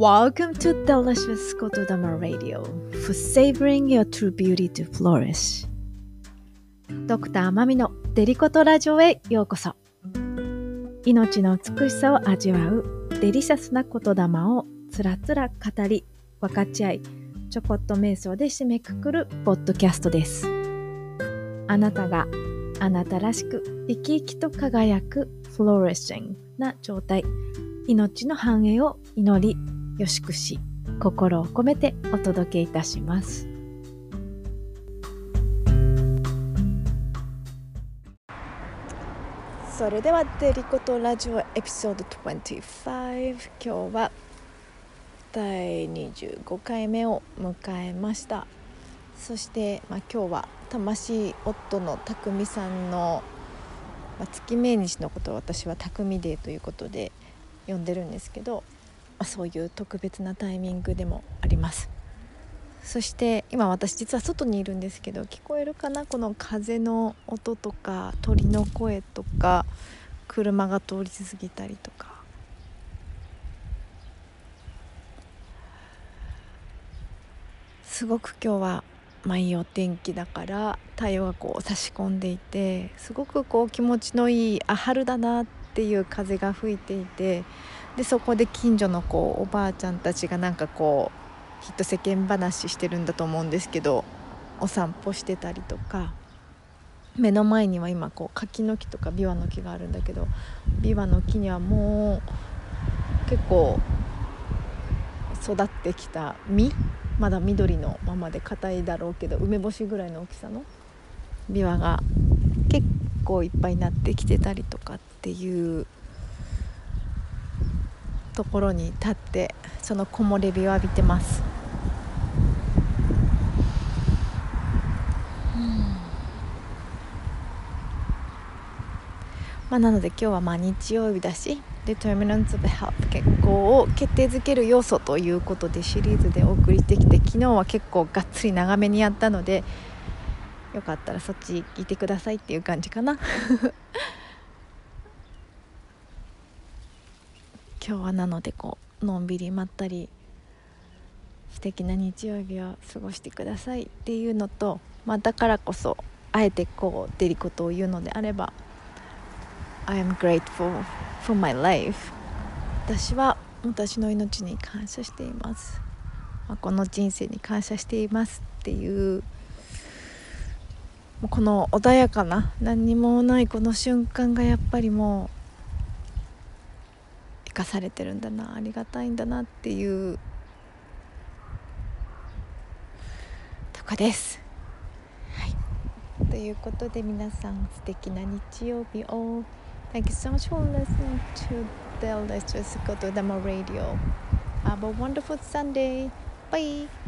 Welcome to Delicious Kotodama Radio. For savoring your true beauty to flourish. ドクターマミのデリコトラジオへようこそ命の美しさを味わうデリシャスな言霊をつらつら語り分かち合いちょこっと瞑想で締めくくるポッドキャストですあなたがあなたらしく生き生きと輝くフローレッシングな状態命の繁栄を祈りよしくし心を込めてお届けいたします。それではデリコとラジオエピソード25今日は第25回目を迎えました。そして、まあ、今日は魂夫の匠さんの、まあ、月命日のことを私は匠デーということで呼んでるんですけど、そういう特別なタイミングでもあります。そして今私実は外にいるんですけど聞こえるかな？この風の音とか鳥の声とか車が通り過ぎたりとか。すごく今日はまあいいお天気だから太陽がこう差し込んでいてすごくこう気持ちのいいあ春だなっていう風が吹いていてでそこで近所のこうおばあちゃんたちがなんかこうきっと世間話してるんだと思うんですけどお散歩してたりとか目の前には今こう柿の木とかビワの木があるんだけどビワの木にはもう結構育ってきた実まだ緑のままで硬いだろうけど梅干しぐらいの大きさのビワが結構いっぱいになってきてたりとかっていうところに立ってその木漏れ日を浴びてます。まあ、なので今日はまあ日曜日だし Determinants of Health 結構を決定づける要素ということでシリーズでお送りしてきて昨日は結構がっつり長めにやったのでよかったらそっち聞いてくださいっていう感じかな今日はなのでこうのんびりまったり素敵な日曜日を過ごしてくださいっていうのと、まあ、だからこそあえてこうデリコとを言うのであれば I am grateful for my life 私は私の命に感謝しています、まあ、この人生に感謝していますっていうこの穏やかな何にもないこの瞬間がやっぱりもうかされてるんだなありがたいんだなっていうとこです。はい、ということで皆さん素敵な日曜日を。Thank you so much for listening to the Let's Just Go to Demo Radio. Have a wonderful Sunday. Bye.